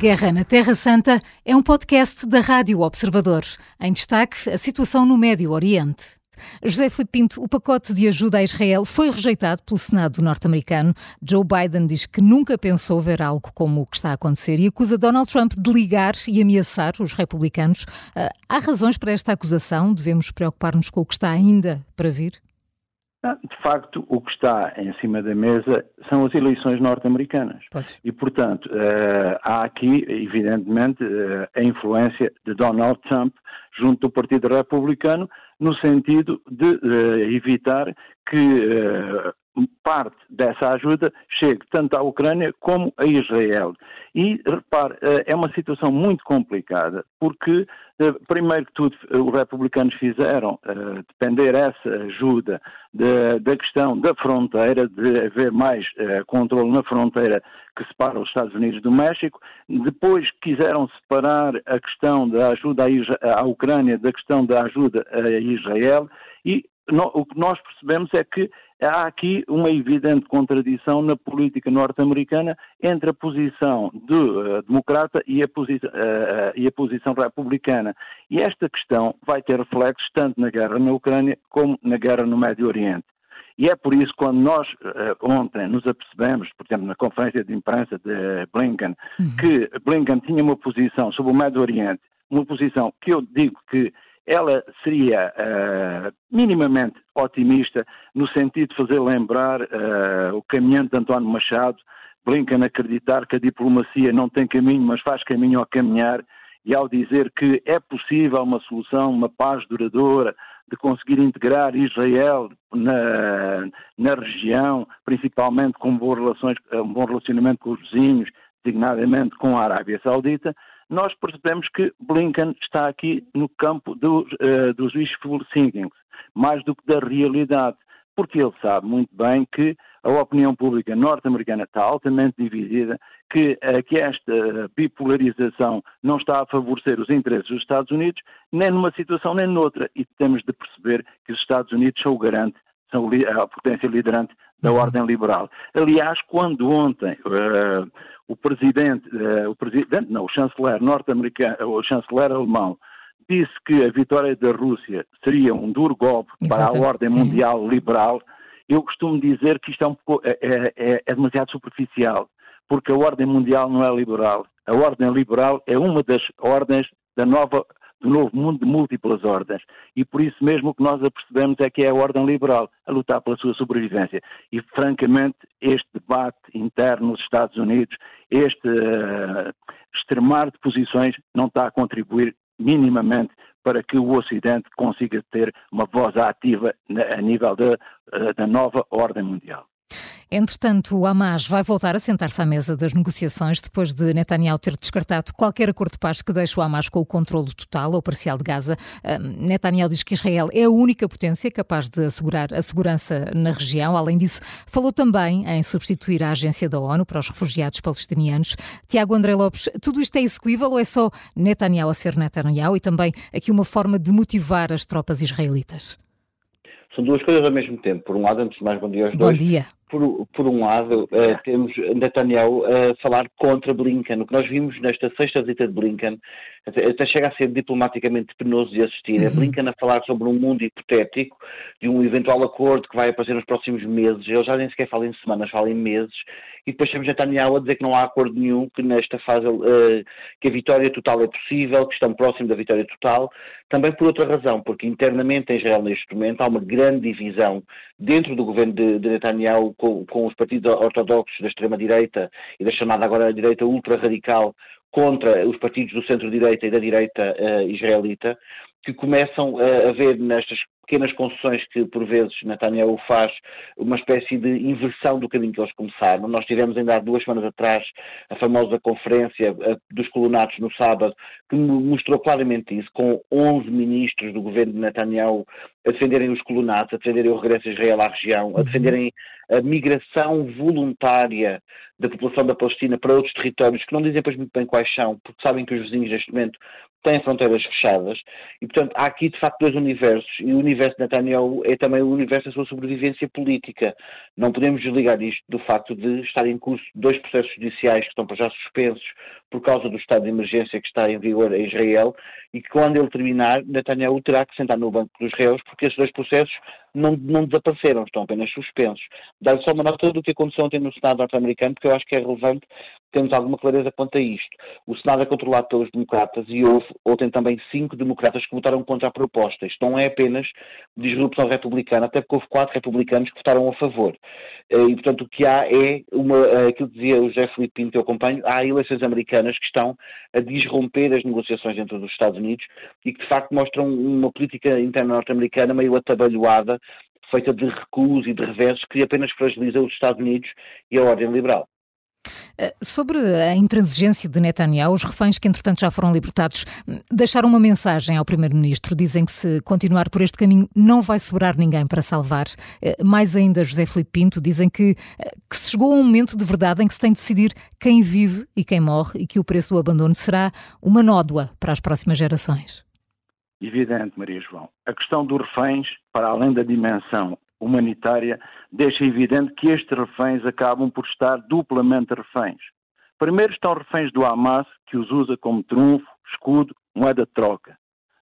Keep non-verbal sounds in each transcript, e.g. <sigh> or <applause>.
Guerra na Terra Santa é um podcast da Rádio Observador. Em destaque, a situação no Médio Oriente. José Filipe Pinto, o pacote de ajuda a Israel foi rejeitado pelo Senado norte-americano. Joe Biden diz que nunca pensou ver algo como o que está a acontecer e acusa Donald Trump de ligar e ameaçar os republicanos. Ah, há razões para esta acusação? Devemos preocupar-nos com o que está ainda para vir? Ah, de facto, o que está em cima da mesa são as eleições norte-americanas. E, portanto, uh, há aqui, evidentemente, uh, a influência de Donald Trump junto do Partido Republicano, no sentido de evitar que parte dessa ajuda chegue tanto à Ucrânia como a Israel. E, repare, eh, é uma situação muito complicada, porque, eh, primeiro que tudo, os republicanos fizeram depender essa ajuda da questão da fronteira, de haver mais controle na fronteira que separa os Estados Unidos do México. Depois quiseram separar a questão da ajuda à, Ucrânia da questão da ajuda a Israel e o que nós percebemos é que há aqui uma evidente contradição na política norte-americana entre a posição do uh, democrata e a, posi uh, e a, posição republicana. E esta questão vai ter reflexos tanto na guerra na Ucrânia como na guerra no Médio Oriente. E é por isso, quando nós uh, ontem nos apercebemos, por exemplo, na conferência de imprensa de Blinken, uhum. que Blinken tinha uma posição sobre o Médio Oriente, uma posição que eu digo que ela seria uh, minimamente otimista no sentido de fazer lembrar uh, o caminhante de António Machado, Blinken acreditar que a diplomacia não tem caminho, mas faz caminho ao caminhar, e ao dizer que é possível uma solução, uma paz duradoura, de conseguir integrar Israel na, na região, principalmente com relações, um bom relacionamento com os vizinhos, designadamente com a Arábia Saudita, nós percebemos que Blinken está aqui no campo do, uh, dos wishful thinking, mais do que da realidade, porque ele sabe muito bem que a opinião pública norte-americana está altamente dividida, que, uh, que esta bipolarização não está a favorecer os interesses dos Estados Unidos, nem numa situação nem noutra, e temos de perceber que os Estados Unidos são o garante são a potência liderante da uhum. ordem liberal. Aliás, quando ontem uh, o presidente, uh, o presidente, não, o chanceler norte-americano, o chanceler alemão, disse que a vitória da Rússia seria um duro golpe Exatamente. para a ordem Sim. mundial liberal, eu costumo dizer que isto é, um pouco, é, é, é, é demasiado superficial, porque a ordem mundial não é liberal. A ordem liberal é uma das ordens da nova do novo mundo de múltiplas ordens. E por isso mesmo o que nós apercebemos é que é a ordem liberal a lutar pela sua sobrevivência. E, francamente, este debate interno nos Estados Unidos, este uh, extremar de posições, não está a contribuir minimamente para que o Ocidente consiga ter uma voz ativa a nível eh, da nova ordem mundial. Entretanto, o Hamas vai voltar a sentar-se à mesa das negociações depois de Netanyahu ter descartado qualquer acordo de paz que deixe o Hamas com o controle total ou parcial de Gaza. Netanyahu diz que Israel é a única potência capaz de assegurar a segurança na região. Além disso, falou também em substituir a agência da ONU para os refugiados palestinianos. Tiago André Lopes, tudo isto é execuível ou é só Netanyahu a ser Netanyahu e também aqui uma forma de motivar as tropas israelitas? São duas coisas ao mesmo tempo. Por um lado, antes de mais, bom dia aos bom dois. Bom dia por, por um lado, uh, temos Netanyahu a falar contra Blinken. O que nós vimos nesta sexta visita de Blinken, até, até chega a ser diplomaticamente penoso de assistir, é uhum. é Blinken a falar sobre um mundo hipotético, de um eventual acordo que vai aparecer nos próximos meses. Ele já nem sequer fala em semanas, fala em meses. E depois temos Netanyahu a dizer que não há acordo nenhum, que nesta fase uh, que a vitória total é possível, que estão próximos da vitória total. Também por outra razão, porque internamente em Israel neste momento há uma grande divisão dentro do governo de, de Netanyahu com, com os partidos ortodoxos da extrema-direita e da chamada agora direita ultra-radical contra os partidos do centro-direita e da direita uh, israelita, que começam uh, a ver nestas pequenas concessões que por vezes Netanyahu faz, uma espécie de inversão do caminho que eles começaram. Nós tivemos ainda há duas semanas atrás a famosa conferência dos colonatos no sábado, que mostrou claramente isso, com 11 ministros do governo de Netanyahu a defenderem os colonatos, a defenderem o regresso a Israel à região, a uhum. defenderem a migração voluntária da população da Palestina para outros territórios que não dizem pois muito bem quais são, porque sabem que os vizinhos neste momento têm fronteiras fechadas e, portanto, há aqui de facto dois universos e o universo de Netanyahu é também o universo da sua sobrevivência política. Não podemos desligar isto do facto de estar em curso dois processos judiciais que estão para já suspensos por causa do estado de emergência que está em vigor em Israel e que quando ele terminar, Netanyahu terá que sentar no banco dos réus porque esses dois processos não, não desapareceram, estão apenas suspensos. Dar só uma nota do que aconteceu ontem no Senado norte-americano, porque eu acho que é relevante termos alguma clareza quanto a isto. O Senado é controlado pelos democratas e houve ontem também cinco democratas que votaram contra a proposta. Isto não é apenas disrupção republicana, até porque houve quatro republicanos que votaram a favor. Eh, e, portanto, o que há é uma, eh, aquilo que dizia o José Filipe Pinto, que eu acompanho, há eleições americanas que estão a disromper as negociações dentro dos Estados Unidos e que, de facto, mostram uma política interna norte-americana meio atabalhoada feita de recuos e de reversos que apenas fragiliza os Estados Unidos e a ordem liberal. Eh, sobre a intransigência de Netanyahu, os reféns que entretanto já foram libertados deixaram uma mensagem ao Primeiro-Ministro. Dizem que se continuar por este caminho não vai sobrar ninguém para salvar. Eh, mais ainda, José Filipe Pinto, dizem que, eh, que se chegou a um momento de verdade em que se tem de decidir quem vive e quem morre e que o preço do abandono será uma nódoa para as próximas gerações. Evidente, Maria João. A questão dos reféns, para além da dimensão humanitária, deixa evidente que estes reféns acabam por estar duplamente reféns. Primeiro estão reféns do Hamas, que os usa como trunfo, escudo, moeda de troca.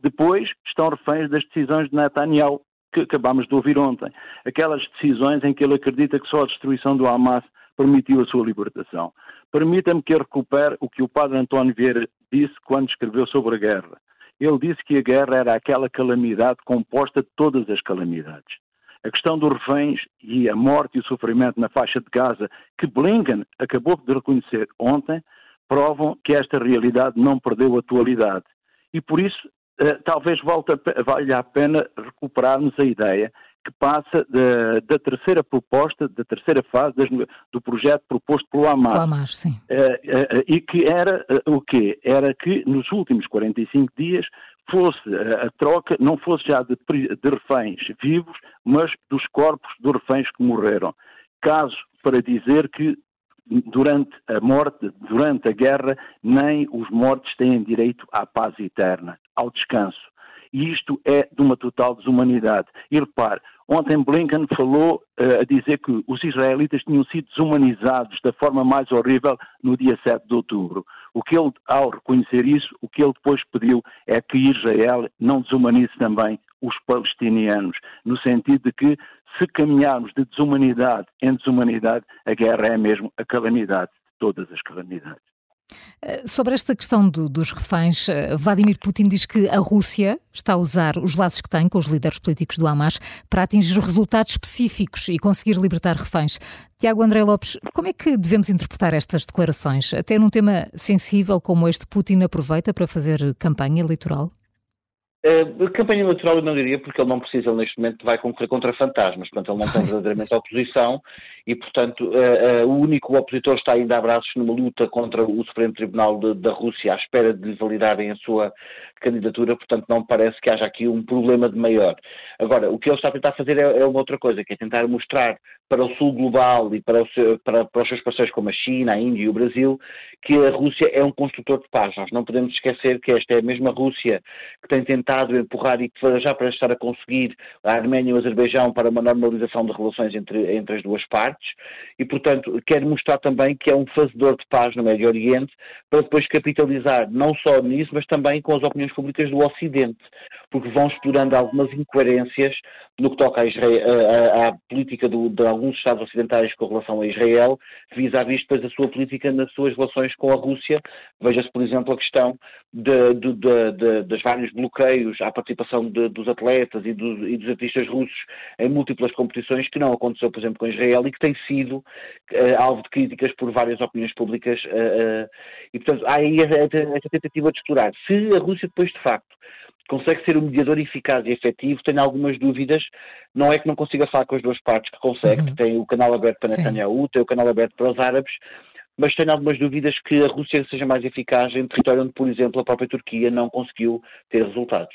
Depois estão reféns das decisões de Netanyahu, que acabámos de ouvir ontem. Aquelas decisões em que ele acredita que só a destruição do Hamas permitiu a sua libertação. Permita-me que eu recupere o que o padre António Vieira disse quando escreveu sobre a guerra. Ele disse que a guerra era aquela calamidade composta de todas as calamidades. A questão dos reféns e a morte e o sofrimento na faixa de Gaza, que Blinken acabou de reconhecer ontem, provam que esta realidade não perdeu atualidade. E por isso, eh, talvez valha a pena recuperarmos a ideia que passa da, da, terceira proposta, da terceira fase das, do projeto proposto pelo Hamas. Hamas sim. Uh, uh, e que era o quê? Era que nos últimos 45 dias fosse a troca, não fosse já de, de reféns vivos, mas dos corpos dos reféns que morreram. Caso para dizer que durante a morte, durante a guerra, nem os mortos têm direito à paz eterna, ao descanso. E isto é de uma total desumanidade. E repare, ontem Blinken falou uh, a dizer que os israelitas tinham sido desumanizados da forma mais horrível no dia 7 de outubro. O que ele, ao reconhecer isso, o que ele depois pediu é que Israel não desumanize também os palestinianos, no sentido de que se caminharmos de desumanidade em desumanidade, a guerra é mesmo a calamidade de todas as calamidades. Eh, sobre esta questão do, dos reféns, eh, Vladimir Putin diz que a Rússia está a usar os laços que tem com os líderes políticos do Hamas para atingir resultados específicos e conseguir libertar reféns. Tiago André Lopes, como é que devemos interpretar estas declarações? Até num tema sensível como este, Putin aproveita para fazer campanha eleitoral? Uh, a campanha eleitoral eu não diria, porque ele não precisa, neste momento, vai concorrer contra fantasmas, portanto ele não tem <laughs> verdadeiramente oposição e, portanto, uh, uh, o único opositor está ainda a braços numa luta contra o Supremo Tribunal de, da Rússia à espera de lhe validarem a sua candidatura, portanto não parece que haja aqui um problema de maior. Agora, o que ele está a tentar fazer é, é uma outra coisa, que é tentar mostrar para o sul global e para, seu, para, para, os seus parceiros como a China, a Índia e o Brasil, que a Rússia é um construtor de paz. Nós não podemos esquecer que esta é a mesma Rússia que tem tentado empurrar e que já para estar a conseguir a Arménia e o Azerbaijão para uma normalização de relações entre, entre as duas partes e, portanto, quer mostrar também que é um fazedor de paz no Médio Oriente para depois capitalizar não só nisso, mas também com as opiniões públicas do Ocidente, porque vão explorando algumas incoerências no que toca à, à, à política do, de alguns Estados ocidentais com relação a Israel, vis-à-vis depois da sua política nas suas relações com a Rússia. Veja-se, por exemplo, a questão dos vários bloqueios à participação dos atletas e dos, e dos, artistas russos em múltiplas competições, que não aconteceu, por exemplo, com Israel e que tem sido uh, alvo de críticas por várias opiniões públicas. Uh, uh, e, portanto, há aí essa tentativa de explorar. Se a Rússia depois, de facto, consegue ser um mediador eficaz e efetivo, tenho algumas dúvidas. Não é que não consiga falar com as duas partes, que consegue, uhum. tem o canal aberto para Netanyahu, tem o canal aberto para os árabes, mas tenho algumas dúvidas que a Rússia seja mais eficaz em território onde, por exemplo, a própria Turquia não conseguiu ter resultados.